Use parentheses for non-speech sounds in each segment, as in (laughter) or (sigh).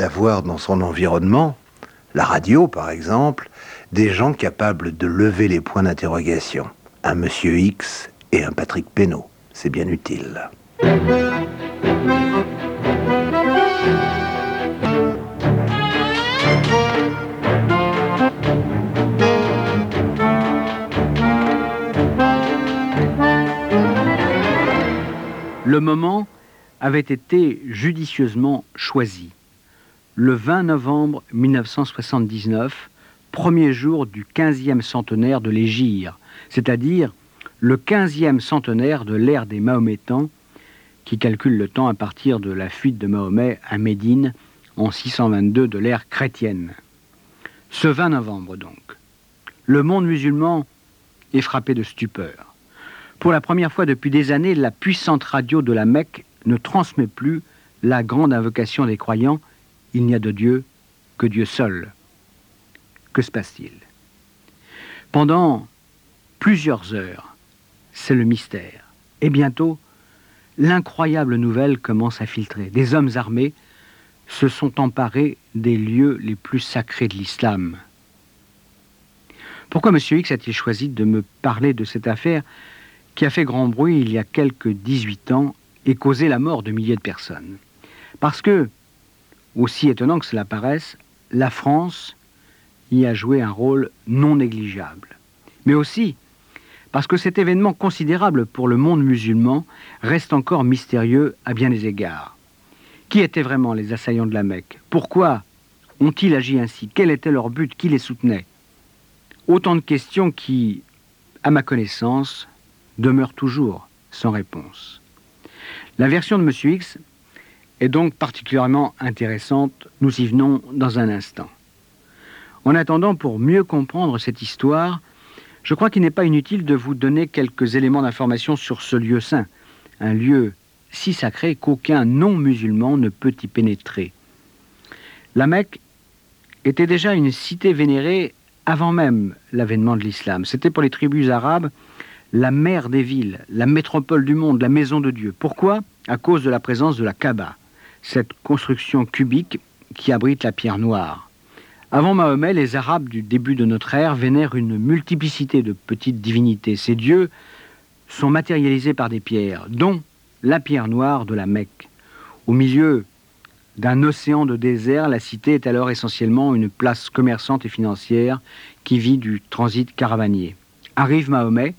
d'avoir dans son environnement, la radio par exemple, des gens capables de lever les points d'interrogation. Un monsieur X et un Patrick Pénaud. C'est bien utile. Le moment avait été judicieusement choisi. Le 20 novembre 1979, premier jour du 15e centenaire de l'Égir, c'est-à-dire le 15e centenaire de l'ère des Mahométans, qui calcule le temps à partir de la fuite de Mahomet à Médine en 622 de l'ère chrétienne. Ce 20 novembre donc, le monde musulman est frappé de stupeur. Pour la première fois depuis des années, la puissante radio de la Mecque ne transmet plus la grande invocation des croyants Il n'y a de Dieu que Dieu seul. Que se passe-t-il? Pendant plusieurs heures, c'est le mystère. Et bientôt, l'incroyable nouvelle commence à filtrer. Des hommes armés se sont emparés des lieux les plus sacrés de l'islam. Pourquoi M. X a-t-il choisi de me parler de cette affaire qui a fait grand bruit il y a quelques 18 ans et causé la mort de milliers de personnes? Parce que, aussi étonnant que cela paraisse, la France y a joué un rôle non négligeable. Mais aussi parce que cet événement considérable pour le monde musulman reste encore mystérieux à bien des égards. Qui étaient vraiment les assaillants de la Mecque? Pourquoi ont-ils agi ainsi? Quel était leur but? Qui les soutenait? Autant de questions qui, à ma connaissance, demeure toujours sans réponse. La version de M. X est donc particulièrement intéressante. Nous y venons dans un instant. En attendant, pour mieux comprendre cette histoire, je crois qu'il n'est pas inutile de vous donner quelques éléments d'information sur ce lieu saint, un lieu si sacré qu'aucun non-musulman ne peut y pénétrer. La Mecque était déjà une cité vénérée avant même l'avènement de l'islam. C'était pour les tribus arabes la mère des villes, la métropole du monde, la maison de Dieu. Pourquoi? À cause de la présence de la Kaaba, cette construction cubique qui abrite la pierre noire. Avant Mahomet, les Arabes du début de notre ère vénèrent une multiplicité de petites divinités. Ces dieux sont matérialisés par des pierres, dont la pierre noire de la Mecque. Au milieu d'un océan de désert, la cité est alors essentiellement une place commerçante et financière qui vit du transit caravanier. Arrive Mahomet,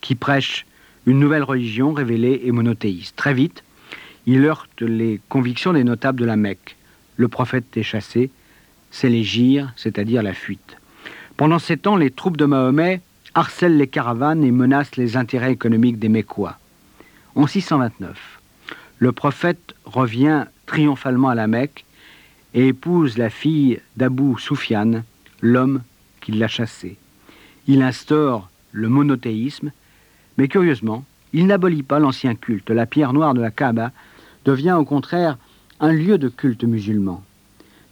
qui prêche une nouvelle religion révélée et monothéiste. Très vite, il heurte les convictions des notables de la Mecque. Le prophète est chassé, c'est l'égir, c'est-à-dire la fuite. Pendant ces temps, les troupes de Mahomet harcèlent les caravanes et menacent les intérêts économiques des Mécois. En 629, le prophète revient triomphalement à la Mecque et épouse la fille d'Abou Soufiane, l'homme qui l'a chassé. Il instaure le monothéisme mais curieusement, il n'abolit pas l'ancien culte. La pierre noire de la Kaaba devient au contraire un lieu de culte musulman.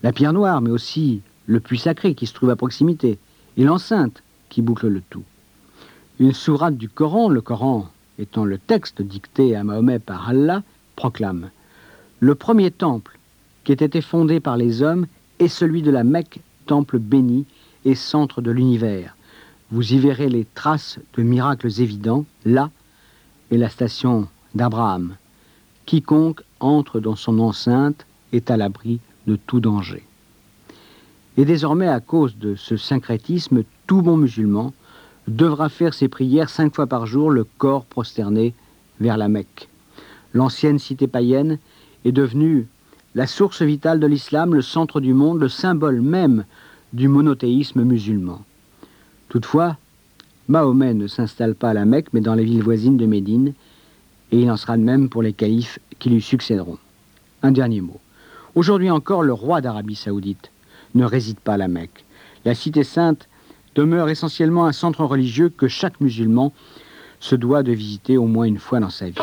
La pierre noire, mais aussi le puits sacré qui se trouve à proximité, et l'enceinte qui boucle le tout. Une sourate du Coran, le Coran étant le texte dicté à Mahomet par Allah, proclame Le premier temple qui ait été fondé par les hommes est celui de la Mecque, temple béni et centre de l'univers. Vous y verrez les traces de miracles évidents. Là est la station d'Abraham. Quiconque entre dans son enceinte est à l'abri de tout danger. Et désormais, à cause de ce syncrétisme, tout bon musulman devra faire ses prières cinq fois par jour, le corps prosterné vers la Mecque. L'ancienne cité païenne est devenue la source vitale de l'islam, le centre du monde, le symbole même du monothéisme musulman. Toutefois, Mahomet ne s'installe pas à la Mecque, mais dans les villes voisines de Médine, et il en sera de même pour les califes qui lui succéderont. Un dernier mot. Aujourd'hui encore, le roi d'Arabie saoudite ne réside pas à la Mecque. La cité sainte demeure essentiellement un centre religieux que chaque musulman se doit de visiter au moins une fois dans sa vie.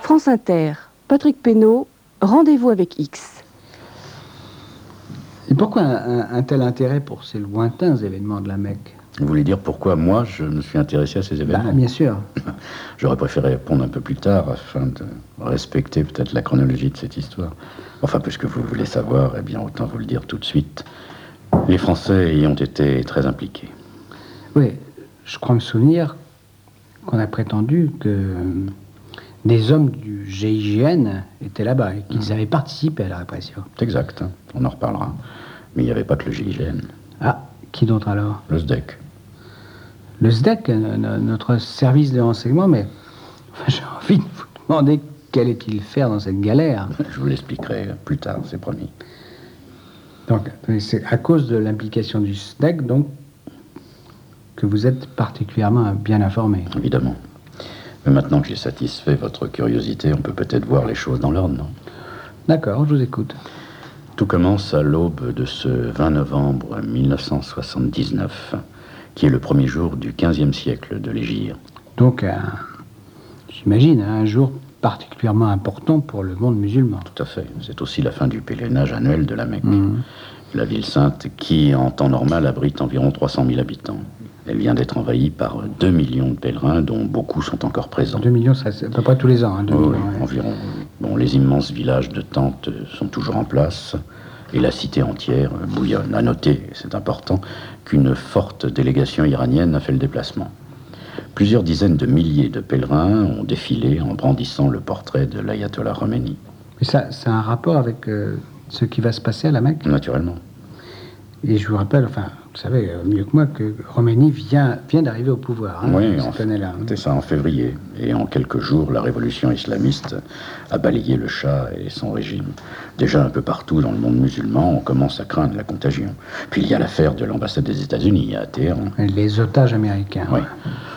France Inter, Patrick Pénaud, rendez-vous avec X. Et pourquoi un, tel intérêt pour ces lointains événements de la Mecque? Vous voulez dire pourquoi moi je me suis intéressé à ces événements Bah, Bien sûr. (laughs) J'aurais préféré répondre un peu plus tard afin de respecter peut-être la chronologie de cette histoire. Enfin, puisque vous voulez savoir, eh bien autant vous le dire tout de suite. Les Français y ont été très impliqués. Oui, je crois me souvenir qu'on a prétendu que des hommes du GIGN étaient là-bas et qu'ils avaient participé à la répression. C'est exact, hein. on en reparlera. Mais il n'y avait pas que le GIGN, Ah, qui d'autre alors? Le SDEC. Le SDEC, euh, no- notre service de renseignement, mais enfin, j'ai envie de vous demander qu'allait-il faire dans cette galère. Je vous l'expliquerai plus tard, c'est promis. Donc, c'est à cause de l'implication du SDEC, donc, que vous êtes particulièrement bien informé. Évidemment. Mais maintenant que j'ai satisfait votre curiosité, on peut peut-être voir les choses dans l'ordre, non? D'accord, je vous écoute. Tout commence à l'aube de ce 20 novembre 1979, qui est le premier jour du 15e siècle de l'Égir. Donc, un- j'imagine, un jour particulièrement important pour le monde musulman. Tout à fait. C'est aussi la fin du pèlerinage annuel de la Mecque. Mhm. La ville sainte qui, en temps normal, abrite environ 300 000 habitants. Elle vient d'être envahie par 2 millions de pèlerins, dont beaucoup sont encore présents. 2 millions, ça, c'est à peu près tous les ans. hein, 2 Oui, millions, oui, ouais. environ. Bon, les immenses villages de tentes sont toujours en place et la cité entière bouillonne. À noter, c'est important, qu'une forte délégation iranienne a fait le déplacement. Plusieurs dizaines de milliers de pèlerins ont défilé en brandissant le portrait de l'ayatollah Khomeini, Mais ça, ça a un rapport avec euh, ce qui va se passer à la Mecque? naturellement. Et je vous rappelle, enfin, vous savez mieux que moi, que Roménie vient, vient d'arriver au pouvoir, hein, Oui, cette en- année-là. C'est ça, en février. Et en quelques jours, la révolution islamiste a balayé le Shah et son régime. Déjà un peu partout dans le monde musulman, on commence à craindre la contagion. Puis il y a l'affaire de l'ambassade des États-Unis à Téhéran. Les otages américains. Oui.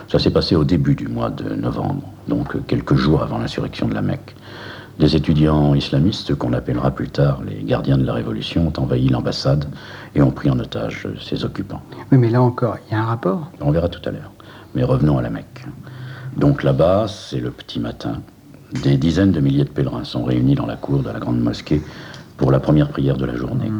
Ça s'est passé au début du mois de novembre, donc quelques jours avant l'insurrection de la Mecque. Des étudiants islamistes, qu'on appellera plus tard les gardiens de la Révolution, ont envahi l'ambassade et ont pris en otage ses occupants. Oui, mais là encore, il y a un rapport. On verra tout à l'heure. Mais revenons à la Mecque. Donc là-bas, c'est le petit matin. Des dizaines de milliers de pèlerins sont réunis dans la cour de la grande mosquée pour la première prière de la journée.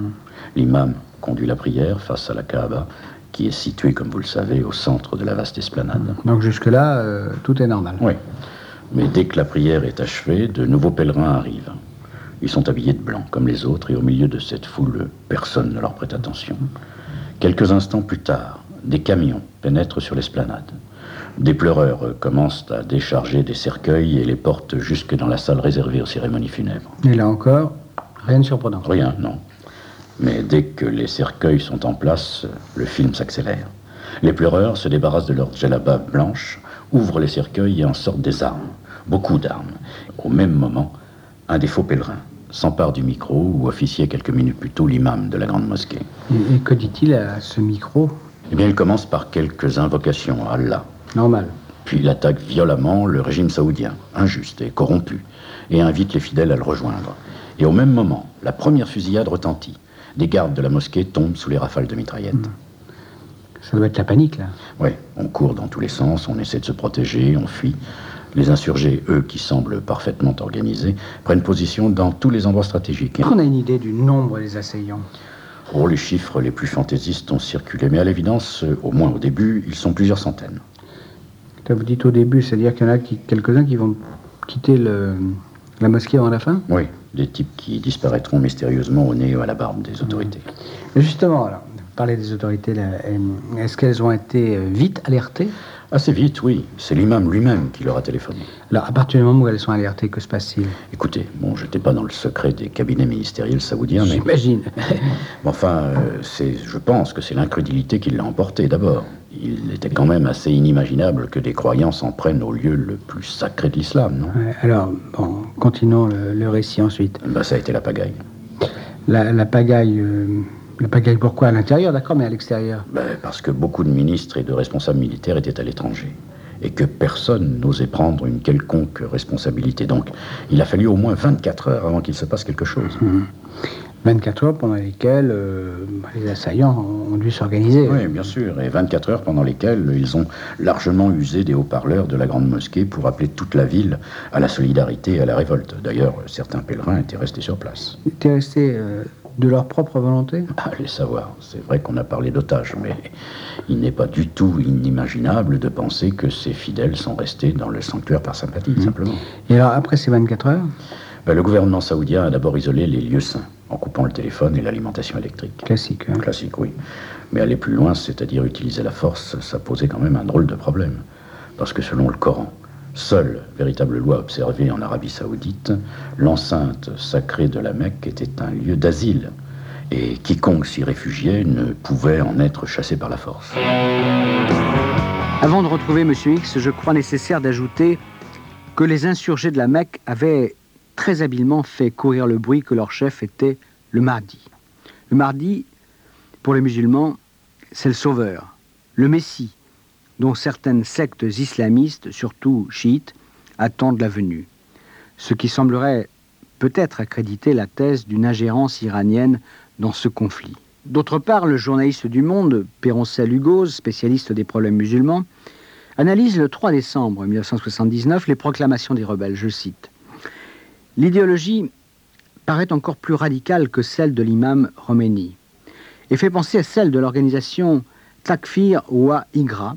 L'imam conduit la prière face à la Kaaba, qui est située, comme vous le savez, au centre de la vaste esplanade. Donc jusque-là, euh, tout est normal. Oui. Mais dès que la prière est achevée, de nouveaux pèlerins arrivent. Ils sont habillés de blanc, comme les autres, et au milieu de cette foule, personne ne leur prête attention. Quelques instants plus tard, des camions pénètrent sur l'esplanade. Des pleureurs commencent à décharger des cercueils et les portent jusque dans la salle réservée aux cérémonies funèbres. Et là encore, rien de surprenant. Rien, non. Mais dès que les cercueils sont en place, le film s'accélère. Les pleureurs se débarrassent de leur djellaba blanche, ouvrent les cercueils et en sortent des armes, beaucoup d'armes. Au même moment, un des faux pèlerins s'empare du micro où officiait quelques minutes plus tôt l'imam de la grande mosquée. Et, et que dit-il à ce micro? Eh bien, il commence par quelques invocations à Allah, Normal. puis il attaque violemment le régime saoudien, injuste et corrompu, et invite les fidèles à le rejoindre. Et au même moment, la première fusillade retentit. Des gardes de la mosquée tombent sous les rafales de mitraillettes. Ça doit être la panique, là. Oui, on court dans tous les sens, on essaie de se protéger, on fuit. Les insurgés, eux, qui semblent parfaitement organisés, prennent position dans tous les endroits stratégiques. Est-ce qu'on a une idée du nombre des assaillants? Oh, les chiffres les plus fantaisistes ont circulé, mais à l'évidence, euh, au moins au début, ils sont plusieurs centaines. Là, Vous dites au début, c'est-à-dire qu'il y en a qui- quelques-uns qui vont quitter le- la mosquée avant la fin? Oui, des types qui disparaîtront mystérieusement au nez ou à la barbe des autorités. Justement, alors, vous parlez des autorités, euh, est-ce qu'elles ont été euh, vite alertées? Assez vite, oui. C'est l'imam lui-même qui leur a téléphoné. Alors, à partir du moment où elles sont alertées, que se passe-t-il? Écoutez, bon, je n'étais pas dans le secret des cabinets ministériels saoudiens, mais J'imagine. (laughs) Mais Enfin, euh, c'est, je pense que c'est l'incrédulité qui l'a emporté d'abord. Il était quand même assez inimaginable que des croyants s'en prennent au lieu le plus sacré de l'islam, non? Ouais, alors, bon, continuons le, le récit ensuite. Ben, Ça a été la pagaille. La, la pagaille, euh, la pagaille pourquoi À l'intérieur, d'accord, mais à l'extérieur? Ben, parce que beaucoup de ministres et de responsables militaires étaient à l'étranger. Et que personne n'osait prendre une quelconque responsabilité. Donc, il a fallu au moins 24 heures avant qu'il se passe quelque chose. 24 heures pendant lesquelles euh, les assaillants ont dû s'organiser. Oui, bien sûr. Et 24 heures pendant lesquelles ils ont largement usé des haut-parleurs de la grande mosquée pour appeler toute la ville à la solidarité et à la révolte. D'ailleurs, certains pèlerins étaient restés sur place. Tu es resté euh, De leur propre volonté? Allez savoir. C'est vrai qu'on a parlé d'otages, mais il n'est pas du tout inimaginable de penser que ces fidèles sont restés dans le sanctuaire par sympathie, Mhm. simplement. Et alors, après ces 24 heures, Ben, le gouvernement saoudien a d'abord isolé les lieux saints, en coupant le téléphone et l'alimentation électrique. classique. hein. Classique, oui. Mais aller plus loin, c'est-à-dire utiliser la force, ça posait quand même un drôle de problème. Parce que selon le Coran, seule véritable loi observée en Arabie saoudite, l'enceinte sacrée de la Mecque était un lieu d'asile. Et quiconque s'y réfugiait ne pouvait en être chassé par la force. Avant de retrouver M. X, je crois nécessaire d'ajouter que les insurgés de la Mecque avaient très habilement fait courir le bruit que leur chef était le Mahdi. Le Mahdi, pour les musulmans, c'est le sauveur, le Messie, dont certaines sectes islamistes, surtout chiites, attendent la venue. Ce qui semblerait peut-être accréditer la thèse d'une ingérence iranienne dans ce conflit. D'autre part, le journaliste du Monde, Péroncel Hugoz, spécialiste des problèmes musulmans, analyse le 3 décembre 1979 les proclamations des rebelles. Je cite L'idéologie paraît encore plus radicale que celle de l'imam Khomeini et fait penser à celle de l'organisation Takfir wa Igra,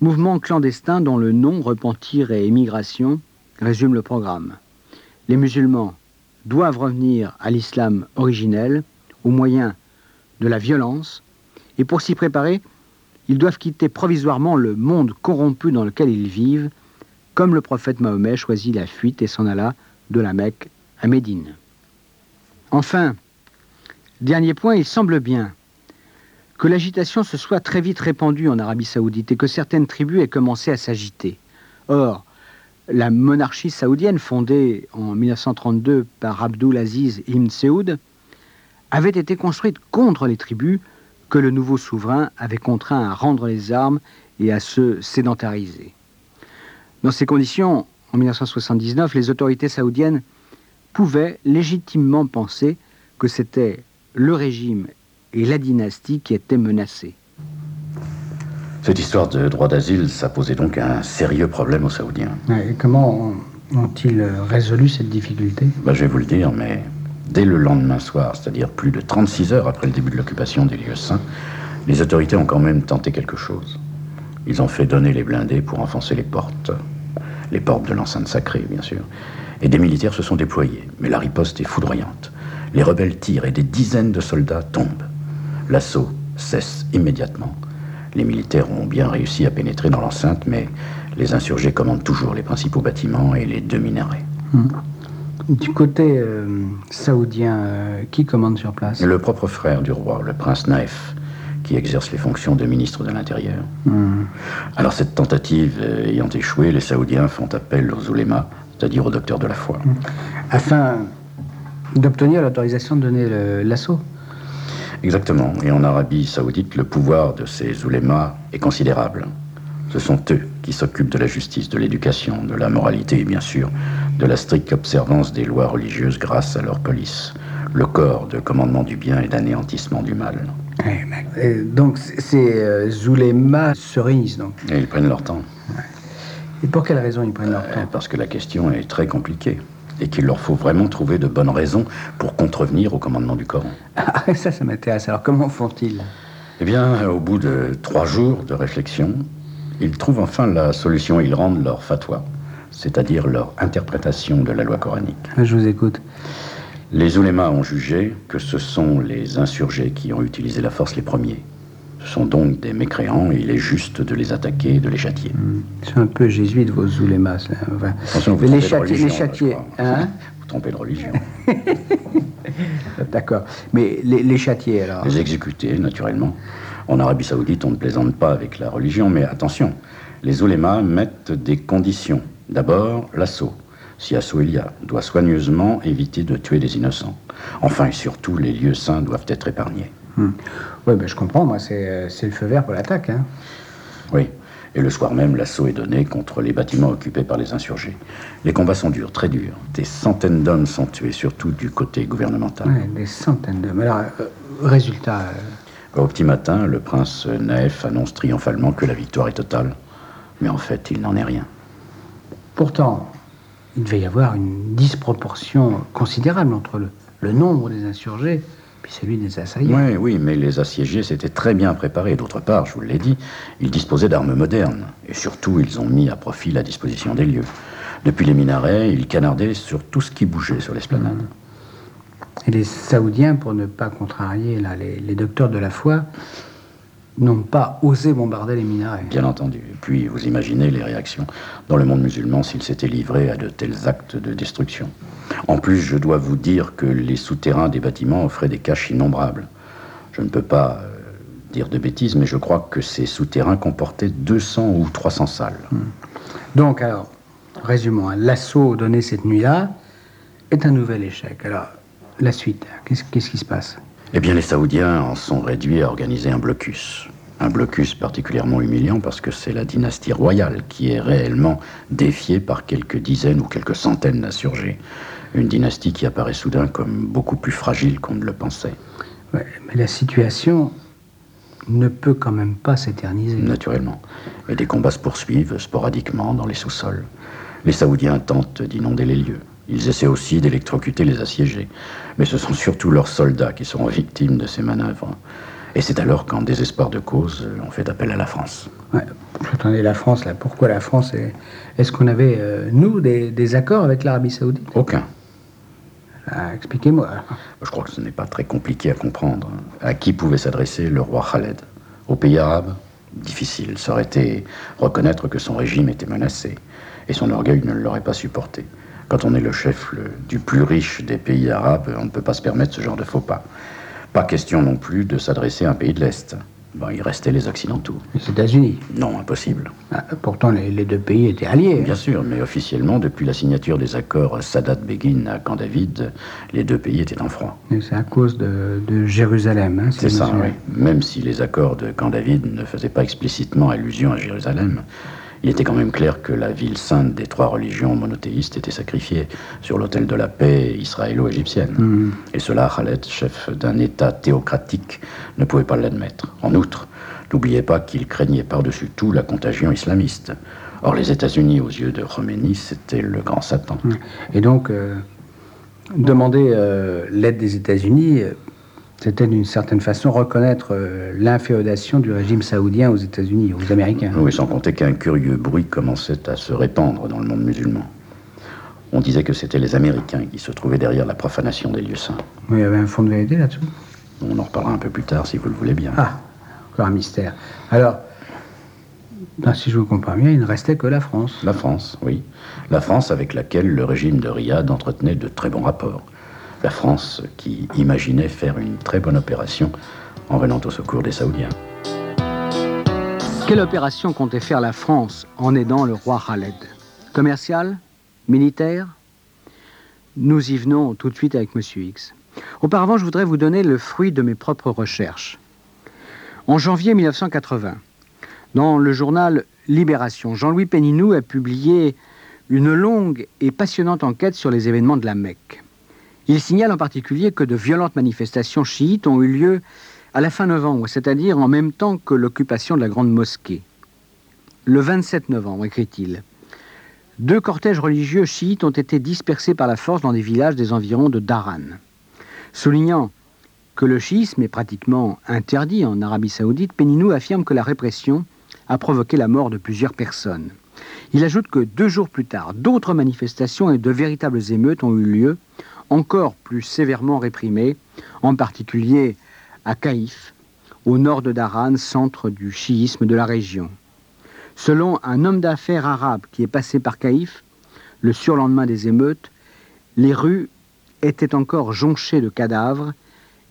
mouvement clandestin dont le nom, repentir et émigration, résume le programme. Les musulmans doivent revenir à l'islam originel au moyen de la violence, et pour s'y préparer, ils doivent quitter provisoirement le monde corrompu dans lequel ils vivent, comme le prophète Mahomet choisit la fuite et s'en alla de la Mecque à Médine. Enfin, dernier point, il semble bien que l'agitation se soit très vite répandue en Arabie saoudite et que certaines tribus aient commencé à s'agiter. Or, la monarchie saoudienne, fondée en 1932 par Abdul Aziz Ibn Saoud, avait été construite contre les tribus que le nouveau souverain avait contraint à rendre les armes et à se sédentariser. Dans ces conditions, en 1979, les autorités saoudiennes pouvaient légitimement penser que c'était le régime et la dynastie qui étaient menacés. Cette histoire de droit d'asile, ça posait donc un sérieux problème aux Saoudiens. Et comment ont-ils résolu cette difficulté? Ben, je vais vous le dire, mais dès le lendemain soir, c'est-à-dire plus de 36 heures après le début de l'occupation des lieux saints, les autorités ont quand même tenté quelque chose. Ils ont fait donner les blindés pour enfoncer les portes. Les portes de l'enceinte sacrée, bien sûr. Et des militaires se sont déployés. Mais la riposte est foudroyante. Les rebelles tirent et des dizaines de soldats tombent. L'assaut cesse immédiatement. Les militaires ont bien réussi à pénétrer dans l'enceinte, mais les insurgés commandent toujours les principaux bâtiments et les deux minarets. Du côté euh, saoudien, euh, qui commande sur place? Le propre frère du roi, le prince Naef, qui exerce les fonctions de ministre de l'Intérieur. Hmm. Alors cette tentative euh, ayant échoué, les Saoudiens font appel aux oulémas, c'est-à-dire aux docteurs de la foi. Afin d'obtenir l'autorisation de donner l'assaut? Exactement. Et en Arabie saoudite, le pouvoir de ces oulémas est considérable. Ce sont eux qui s'occupent de la justice, de l'éducation, de la moralité et bien sûr de la stricte observance des lois religieuses grâce à leur police, le corps de commandement du bien et d'anéantissement du mal. Mais, euh, donc ces euh, oulémas se réunissent donc. Et ils prennent leur temps. Et pour quelle raison ils prennent leur Euh, temps? Parce que la question est très compliquée et qu'il leur faut vraiment trouver de bonnes raisons pour contrevenir au commandement du Coran. Ah, (laughs) Ça, ça m'intéresse. Alors comment font-ils? Eh bien, au bout de trois jours de réflexion, ils trouvent enfin la solution. Ils rendent leur fatwa, c'est-à-dire leur interprétation de la loi coranique. Je vous écoute. Les oulémas ont jugé que ce sont les insurgés qui ont utilisé la force les premiers. Ce sont donc des mécréants et il est juste de les attaquer et de les châtier. C'est un peu jésuite vos oulémas. Enfin, Attention, vous les, religion, les hein (laughs) Vous trompez de religion. (laughs) D'accord. Mais les, les châtiers alors Les exécuter, naturellement. En Arabie Saoudite, on ne plaisante pas avec la religion, mais attention, les oulémas mettent des conditions. D'abord, l'assaut. Si assaut il y a, doit soigneusement éviter de tuer des innocents. Enfin et surtout, les lieux saints doivent être épargnés. Oui, ben, je comprends. Moi, c'est euh, c'est le feu vert pour l'attaque. Hein. Oui. Et le soir même, l'assaut est donné contre les bâtiments occupés par les insurgés. Les combats sont durs, très durs. Des centaines d'hommes sont tués, surtout du côté gouvernemental. Ouais, des centaines de. Mais alors, euh, résultat. euh, Au petit matin, le prince Naef annonce triomphalement que la victoire est totale. Mais en fait, il n'en est rien. Pourtant, il devait y avoir une disproportion considérable entre le, le nombre des insurgés, puis celui des assaillants. Oui, oui, mais les assiégés s'étaient très bien préparés. D'autre part, je vous l'ai dit, ils disposaient d'armes modernes. Et surtout, ils ont mis à profit la disposition des lieux. Depuis les minarets, ils canardaient sur tout ce qui bougeait sur l'esplanade. Et les Saoudiens, pour ne pas contrarier là, les, les docteurs de la foi, n'ont pas osé bombarder les minarets. Bien entendu. Et puis, vous imaginez les réactions dans le monde musulman s'ils s'étaient livrés à de tels actes de destruction. En plus, je dois vous dire que les souterrains des bâtiments offraient des caches innombrables. Je ne peux pas euh, dire de bêtises, mais je crois que ces souterrains comportaient 200 ou 300 salles. Donc, alors, résumons, hein, l'assaut donné cette nuit-là est un nouvel échec. Alors, la suite, qu'est-ce qu'est-ce qui se passe? Eh bien, les Saoudiens en sont réduits à organiser un blocus. Un blocus particulièrement humiliant parce que c'est la dynastie royale qui est réellement défiée par quelques dizaines ou quelques centaines d'insurgés. Une dynastie qui apparaît soudain comme beaucoup plus fragile qu'on ne le pensait. Ouais, Mais la situation ne peut quand même pas s'éterniser. Naturellement. Et des combats se poursuivent sporadiquement dans les sous-sols. Les Saoudiens tentent d'inonder les lieux. Ils essaient aussi d'électrocuter les assiégés. Mais ce sont surtout leurs soldats qui seront victimes de ces manœuvres. Et c'est alors qu'en désespoir de cause, on fait appel à la France. Ouais. Attendez, la France, là, pourquoi la France est- Est-ce qu'on avait, euh, nous, des, des accords avec l'Arabie Saoudite? Aucun. Ah, Expliquez-moi. Je crois que ce n'est pas très compliqué à comprendre. À qui pouvait s'adresser le roi Khaled? Au pays arabe Difficile. Ça aurait été reconnaître que son régime était menacé. Et son orgueil ne l'aurait pas supporté. Quand on est le chef le- du plus riche des pays arabes, on ne peut pas se permettre ce genre de faux pas. Pas question non plus de s'adresser à un pays de l'Est. Bon, il restait les Occidentaux. Les États-Unis. Non, impossible. Ah, pourtant, les, les deux pays étaient alliés. Bien sûr, mais officiellement, depuis la signature des accords Sadat-Begin à Camp David, les deux pays étaient en froid. C'est à cause de, de Jérusalem. hein, C'est ça, oui. Même si les accords de Camp David ne faisaient pas explicitement allusion à Jérusalem, il était quand même clair que la ville sainte des trois religions monothéistes était sacrifiée sur l'autel de la paix israélo-égyptienne. Et cela, Khaled, chef d'un État théocratique, ne pouvait pas l'admettre. En outre, n'oubliez pas qu'il craignait par-dessus tout la contagion islamiste. Or, les États-Unis, aux yeux de Khomeini, c'était le grand Satan. Et donc, euh, demander euh, l'aide des États-Unis, euh, c'était d'une certaine façon reconnaître euh, l'inféodation du régime saoudien aux États-Unis, aux Américains. Oui, sans compter qu'un curieux bruit commençait à se répandre dans le monde musulman. On disait que c'était les Américains qui se trouvaient derrière la profanation des lieux saints. Mais il y avait un fond de vérité là-dessous. On en reparlera un peu plus tard si vous le voulez bien. Ah, encore un mystère. Alors, ben, si je vous comprends bien, il ne restait que la France. La France, oui. La France avec laquelle le régime de Riyad entretenait de très bons rapports. La France qui imaginait faire une très bonne opération en venant au secours des Saoudiens. Quelle opération comptait faire la France en aidant le roi Khaled? Commerciale Militaire? Nous y venons tout de suite avec Monsieur X. Auparavant, je voudrais vous donner le fruit de mes propres recherches. En janvier 1980, dans le journal Libération, Jean-Louis Péninou a publié une longue et passionnante enquête sur les événements de la Mecque. Il signale en particulier que de violentes manifestations chiites ont eu lieu à la fin novembre, c'est-à-dire en même temps que l'occupation de la grande mosquée. Le 27 novembre, écrit-il, deux cortèges religieux chiites ont été dispersés par la force dans des villages des environs de Daran. Soulignant que le chiisme est pratiquement interdit en Arabie saoudite, Péninou affirme que la répression a provoqué la mort de plusieurs personnes. Il ajoute que deux jours plus tard, d'autres manifestations et de véritables émeutes ont eu lieu, encore plus sévèrement réprimées, en particulier à Caïf, au nord de Daran, centre du chiisme de la région. Selon un homme d'affaires arabe qui est passé par Caïf, le surlendemain des émeutes, les rues étaient encore jonchées de cadavres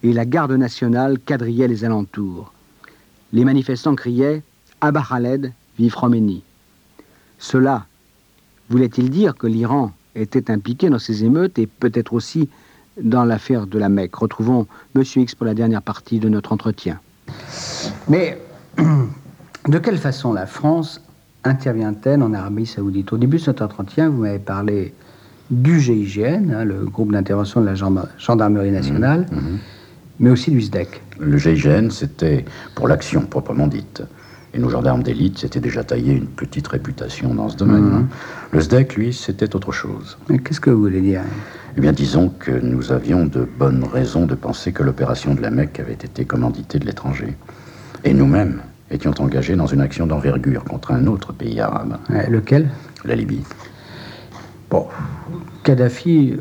et la garde nationale quadrillait les alentours. Les manifestants criaient Abba Khaled, vive Khomeini. Cela voulait-il dire que l'Iran était impliqué dans ces émeutes et peut-être aussi dans l'affaire de la Mecque Retrouvons M. X pour la dernière partie de notre entretien. Mais (clears throat) de quelle façon la France intervient-elle en Arabie Saoudite? Au début de cet entretien, vous m'avez parlé du GIGN, hein, le groupe d'intervention de la gendarme- gendarmerie nationale, mais aussi du SDEC. Le GIGN, c'était pour l'action proprement dite. Et nos gendarmes d'élite s'étaient déjà taillé une petite réputation dans ce domaine. Mhm. hein. Le SDEC, lui, c'était autre chose. Qu'est-ce que vous voulez dire Eh bien, disons que nous avions de bonnes raisons de penser que l'opération de la Mecque avait été commanditée de l'étranger. Et nous-mêmes étions engagés dans une action d'envergure contre un autre pays arabe, Lequel? La Libye. Bon, Kadhafi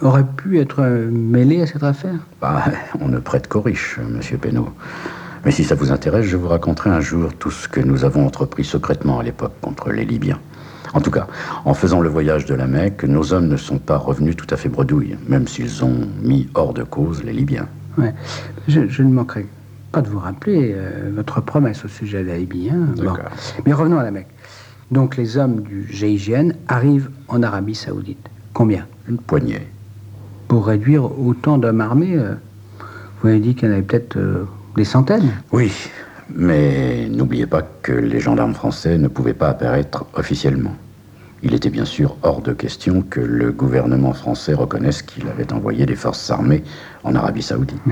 aurait pu être mêlé à cette affaire? Bah, on ne prête qu'aux riches, monsieur Pénaud. Mais si ça vous intéresse, je vous raconterai un jour tout ce que nous avons entrepris secrètement à l'époque contre les Libyens. En tout cas, en faisant le voyage de la Mecque, nos hommes ne sont pas revenus tout à fait bredouilles, même s'ils ont mis hors de cause les Libyens. Ouais. Je, je ne manquerai pas de vous rappeler euh, votre promesse au sujet de la Libye. hein. Bon. D'accord. Mais revenons à la Mecque. Donc les hommes du GIGN arrivent en Arabie Saoudite. Combien? Une poignée. Pour réduire autant d'hommes armés, euh, vous avez dit qu'il y en avait peut-être euh, des centaines? Oui, mais n'oubliez pas que les gendarmes français ne pouvaient pas apparaître officiellement. Il était bien sûr hors de question que le gouvernement français reconnaisse qu'il avait envoyé des forces armées en Arabie Saoudite.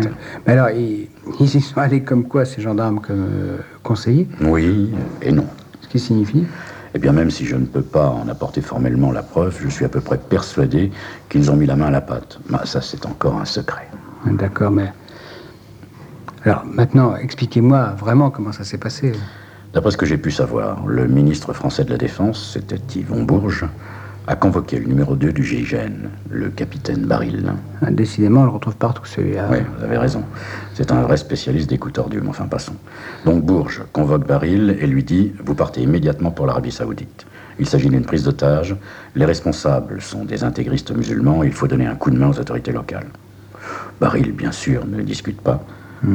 Mais alors, ils, ils y sont allés comme quoi, ces gendarmes, comme euh, conseillers? Oui et non. Ce qui signifie? Eh bien, même si je ne peux pas en apporter formellement la preuve, je suis à peu près persuadé qu'ils ont mis la main à la pâte. Bah, ça, c'est encore un secret. D'accord, mais... Alors, maintenant, expliquez-moi vraiment comment ça s'est passé. D'après ce que j'ai pu savoir, le ministre français de la Défense, c'était Yvon Bourges, a convoqué le numéro 2 du GIGN, le capitaine Baril. Ah, Décidément, on le retrouve partout, celui-là. Oui, vous avez raison. C'est un vrai spécialiste des coups tordus, mais enfin passons. Donc Bourges convoque Baril et lui dit Vous partez immédiatement pour l'Arabie Saoudite. Il s'agit d'une prise d'otage. Les responsables sont des intégristes musulmans. Il faut donner un coup de main aux autorités locales. Baril, bien sûr, ne discute pas.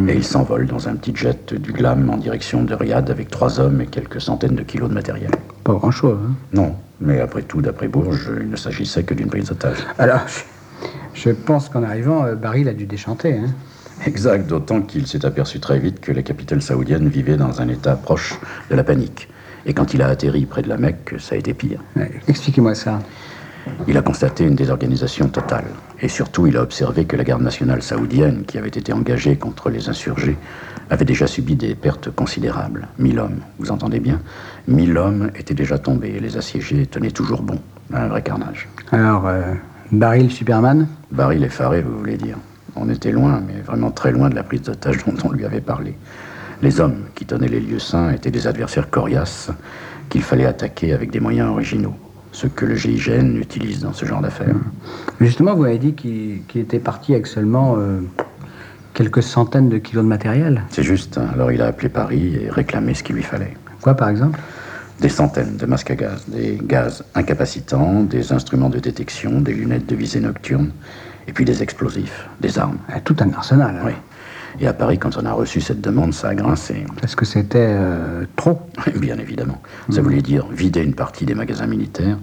Et il s'envole dans un petit jet du Glam en direction de Riyad avec trois hommes et quelques centaines de kilos de matériel. Pas grand-chose. hein. Non, mais après tout, d'après Bourges, il ne s'agissait que d'une prise d'otage. Alors, je, pense qu'en arrivant, euh, Baril a dû déchanter. hein. Exact, d'autant qu'il s'est aperçu très vite que la capitale saoudienne vivait dans un état proche de la panique. Et quand il a atterri près de la Mecque, ça a été pire. Ouais, Expliquez-moi ça. Il a constaté une désorganisation totale. Et surtout, il a observé que la garde nationale saoudienne, qui avait été engagée contre les insurgés, avait déjà subi des pertes considérables. Mille hommes, vous entendez bien? Mille hommes étaient déjà tombés et les assiégés tenaient toujours bon. Un vrai carnage. Alors, euh, Baril Superman? Baril effaré, vous voulez dire. On était loin, mais vraiment très loin de la prise d'otage dont on lui avait parlé. Les hommes qui tenaient les lieux saints étaient des adversaires coriaces qu'il fallait attaquer avec des moyens originaux, ce que le GIGN utilise dans ce genre d'affaires. Justement, vous avez dit qu'il était parti avec seulement euh, quelques centaines de kilos de matériel. C'est juste, hein. alors il a appelé Paris et réclamé ce qu'il lui fallait. Quoi, par exemple? Des centaines de masques à gaz, des gaz incapacitants, des instruments de détection, des lunettes de visée nocturne, et puis des explosifs, des armes. Ah, Tout un arsenal. hein. Oui. Et à Paris, quand on a reçu cette demande, ça a grincé. Parce que c'était euh, trop. Bien évidemment. Ça voulait dire vider une partie des magasins militaires,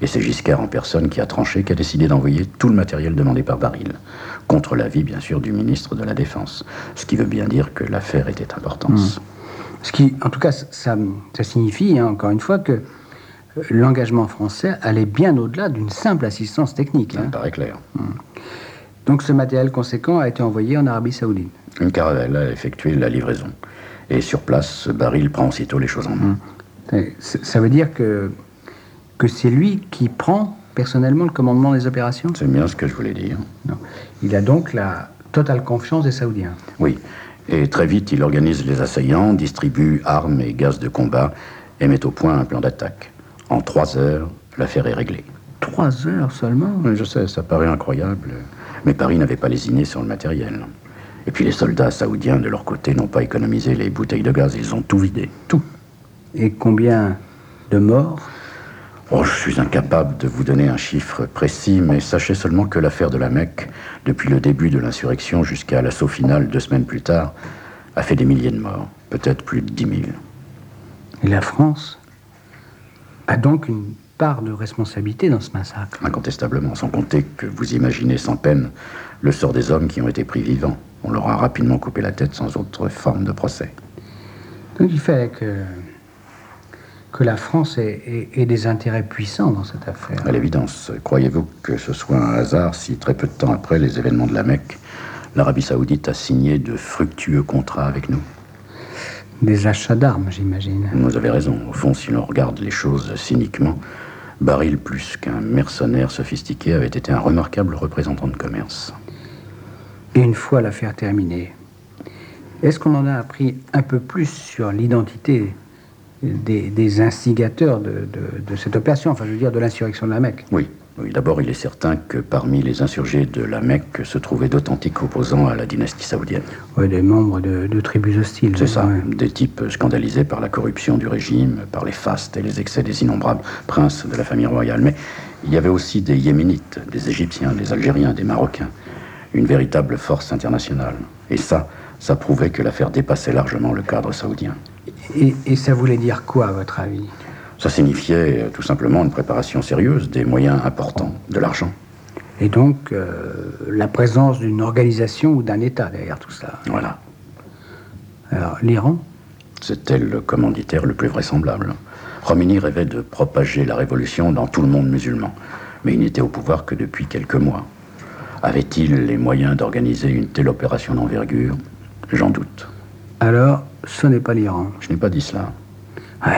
et c'est Giscard en personne qui a tranché, qui a décidé d'envoyer tout le matériel demandé par Baril, contre l'avis bien sûr du ministre de la Défense. Ce qui veut bien dire que l'affaire était importante. Ce qui, en tout cas, ça, ça signifie, hein, encore une fois, que euh, l'engagement français allait bien au-delà d'une simple assistance technique. Ça hein. me paraît clair. Donc ce matériel conséquent a été envoyé en Arabie Saoudite. Une caravelle a effectué la livraison. Et sur place, Baril prend aussitôt les choses en main. C- Ça veut dire que, que c'est lui qui prend personnellement le commandement des opérations? C'est bien ce que je voulais dire. Non. Il a donc la totale confiance des Saoudiens. Oui. Et très vite, il organise les assaillants, distribue armes et gaz de combat et met au point un plan d'attaque. En trois heures, l'affaire est réglée. Trois heures seulement? Je sais, ça paraît incroyable, mais Paris n'avait pas lésiné sur le matériel. Et puis les soldats saoudiens, de leur côté, n'ont pas économisé les bouteilles de gaz, ils ont tout vidé. Tout. Et combien de morts? Oh, je suis incapable de vous donner un chiffre précis, mais sachez seulement que l'affaire de la Mecque, depuis le début de l'insurrection jusqu'à l'assaut final deux semaines plus tard, a fait des milliers de morts, peut-être plus de dix mille. Et la France a donc une part de responsabilité dans ce massacre. Incontestablement, sans compter que vous imaginez sans peine le sort des hommes qui ont été pris vivants. On leur a rapidement coupé la tête sans autre forme de procès. Donc il fallait que, que la France ait, ait- ait des intérêts puissants dans cette affaire. À l'évidence, croyez-vous que ce soit un hasard si très peu de temps après les événements de la Mecque, l'Arabie saoudite a signé de fructueux contrats avec nous? Des achats d'armes, j'imagine. Vous avez raison. Au fond, si l'on regarde les choses cyniquement, Baril, plus qu'un mercenaire sophistiqué, avait été un remarquable représentant de commerce. Et une fois l'affaire terminée, est-ce qu'on en a appris un peu plus sur l'identité des, instigateurs de, de, cette opération, enfin je veux dire de l'insurrection de la Mecque. Oui, oui, d'abord, il est certain que parmi les insurgés de la Mecque se trouvaient d'authentiques opposants à la dynastie saoudienne. Oui, des membres de, tribus hostiles. C'est ça, des types scandalisés par la corruption du régime, par les fastes et les excès des innombrables princes de la famille royale. Mais il y avait aussi des Yéménites, des Égyptiens, des Algériens, des Marocains. Une véritable force internationale. Et ça, ça prouvait que l'affaire dépassait largement le cadre saoudien. Et, et ça voulait dire quoi, à votre avis? Ça signifiait euh, tout simplement une préparation sérieuse, des moyens importants, de l'argent. Et donc euh, la présence d'une organisation ou d'un État derrière tout ça. Voilà. Alors l'Iran? C'était le commanditaire le plus vraisemblable. Romini rêvait de propager la révolution dans tout le monde musulman, mais il n'était au pouvoir que depuis quelques mois. Avait-il les moyens d'organiser une telle opération d'envergure? J'en doute. Alors, ce n'est pas l'Iran. Je n'ai pas dit cela.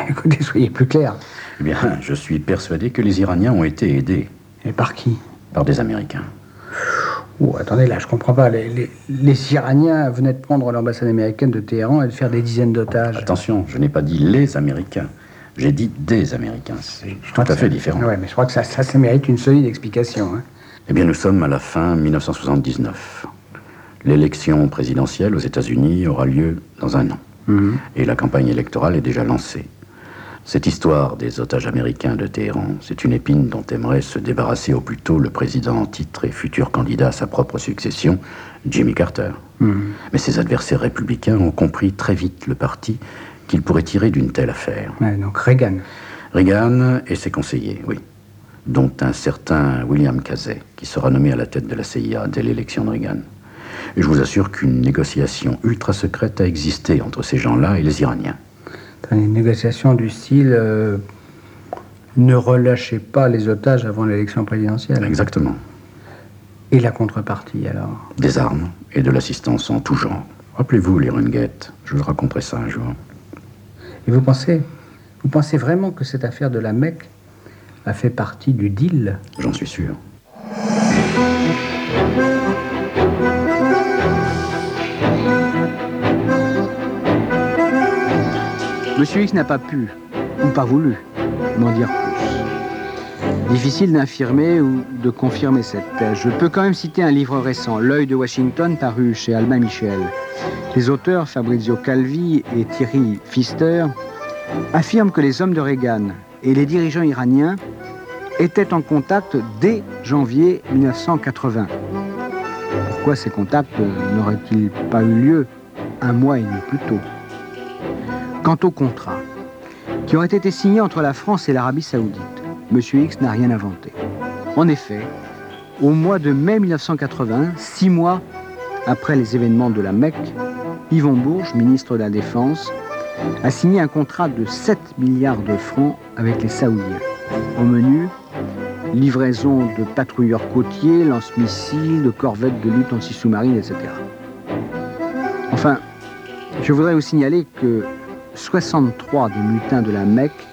Écoutez, soyez plus clair. Eh bien, je suis persuadé que les Iraniens ont été aidés. Et par qui? Par des Américains. Oh, attendez, là, je comprends pas. Les, Iraniens venaient de prendre l'ambassade américaine de Téhéran et de faire des dizaines d'otages. Attention, je n'ai pas dit les Américains. J'ai dit des Américains. C'est tout à fait différent. Oui, mais je crois que ça, ça, mérite une solide explication. Hein. Eh bien, nous sommes à la fin 1979. L'élection présidentielle aux États-Unis aura lieu dans un an. Mhm. Et la campagne électorale est déjà lancée. Cette histoire des otages américains de Téhéran, c'est une épine dont aimerait se débarrasser au plus tôt le président en titre et futur candidat à sa propre succession, Jimmy Carter. Mhm. Mais ses adversaires républicains ont compris très vite le parti qu'ils pourraient tirer d'une telle affaire. donc Reagan. Reagan et ses conseillers, oui. Dont un certain William Casey, qui sera nommé à la tête de la CIA dès l'élection de Reagan. Et je vous assure qu'une négociation ultra secrète a existé entre ces gens-là et les Iraniens. Une négociation du style euh, ne relâchez pas les otages avant l'élection présidentielle. Exactement. Et la contrepartie alors? Des armes et de l'assistance en tout genre. Rappelez-vous les Runguettes, je vous raconterai ça un jour. Et vous pensez, vous pensez vraiment que cette affaire de la Mecque a fait partie du deal? J'en suis sûr. Monsieur X n'a pas pu, ou pas voulu, m'en dire plus. Difficile d'infirmer ou de confirmer cette thèse. Je peux quand même citer un livre récent, L'œil de Washington, paru chez Albin Michel. Les auteurs, Fabrizio Calvi et Thierry Pfister, affirment que les hommes de Reagan et les dirigeants iraniens étaient en contact dès janvier 1980. Pourquoi ces contacts n'auraient-ils pas eu lieu un mois et demi plus tôt? Quant au contrat, qui aurait été signé entre la France et l'Arabie saoudite, M. X n'a rien inventé. En effet, au mois de mai 1980, six mois après les événements de la Mecque, Yvon Bourges, ministre de la Défense, a signé un contrat de 7 milliards de francs avec les Saoudiens. Au menu, livraison de patrouilleurs côtiers, lance-missiles, de corvettes de lutte anti-sous-marine, etc. Enfin, je voudrais vous signaler que 63 des mutins de la Mecque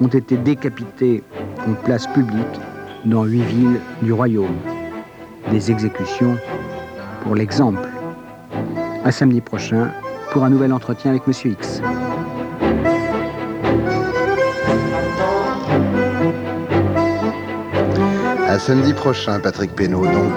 ont été décapités en place publique dans huit villes du royaume. Des exécutions pour l'exemple. À samedi prochain pour un nouvel entretien avec Monsieur X. À samedi prochain, Patrick Pénaud,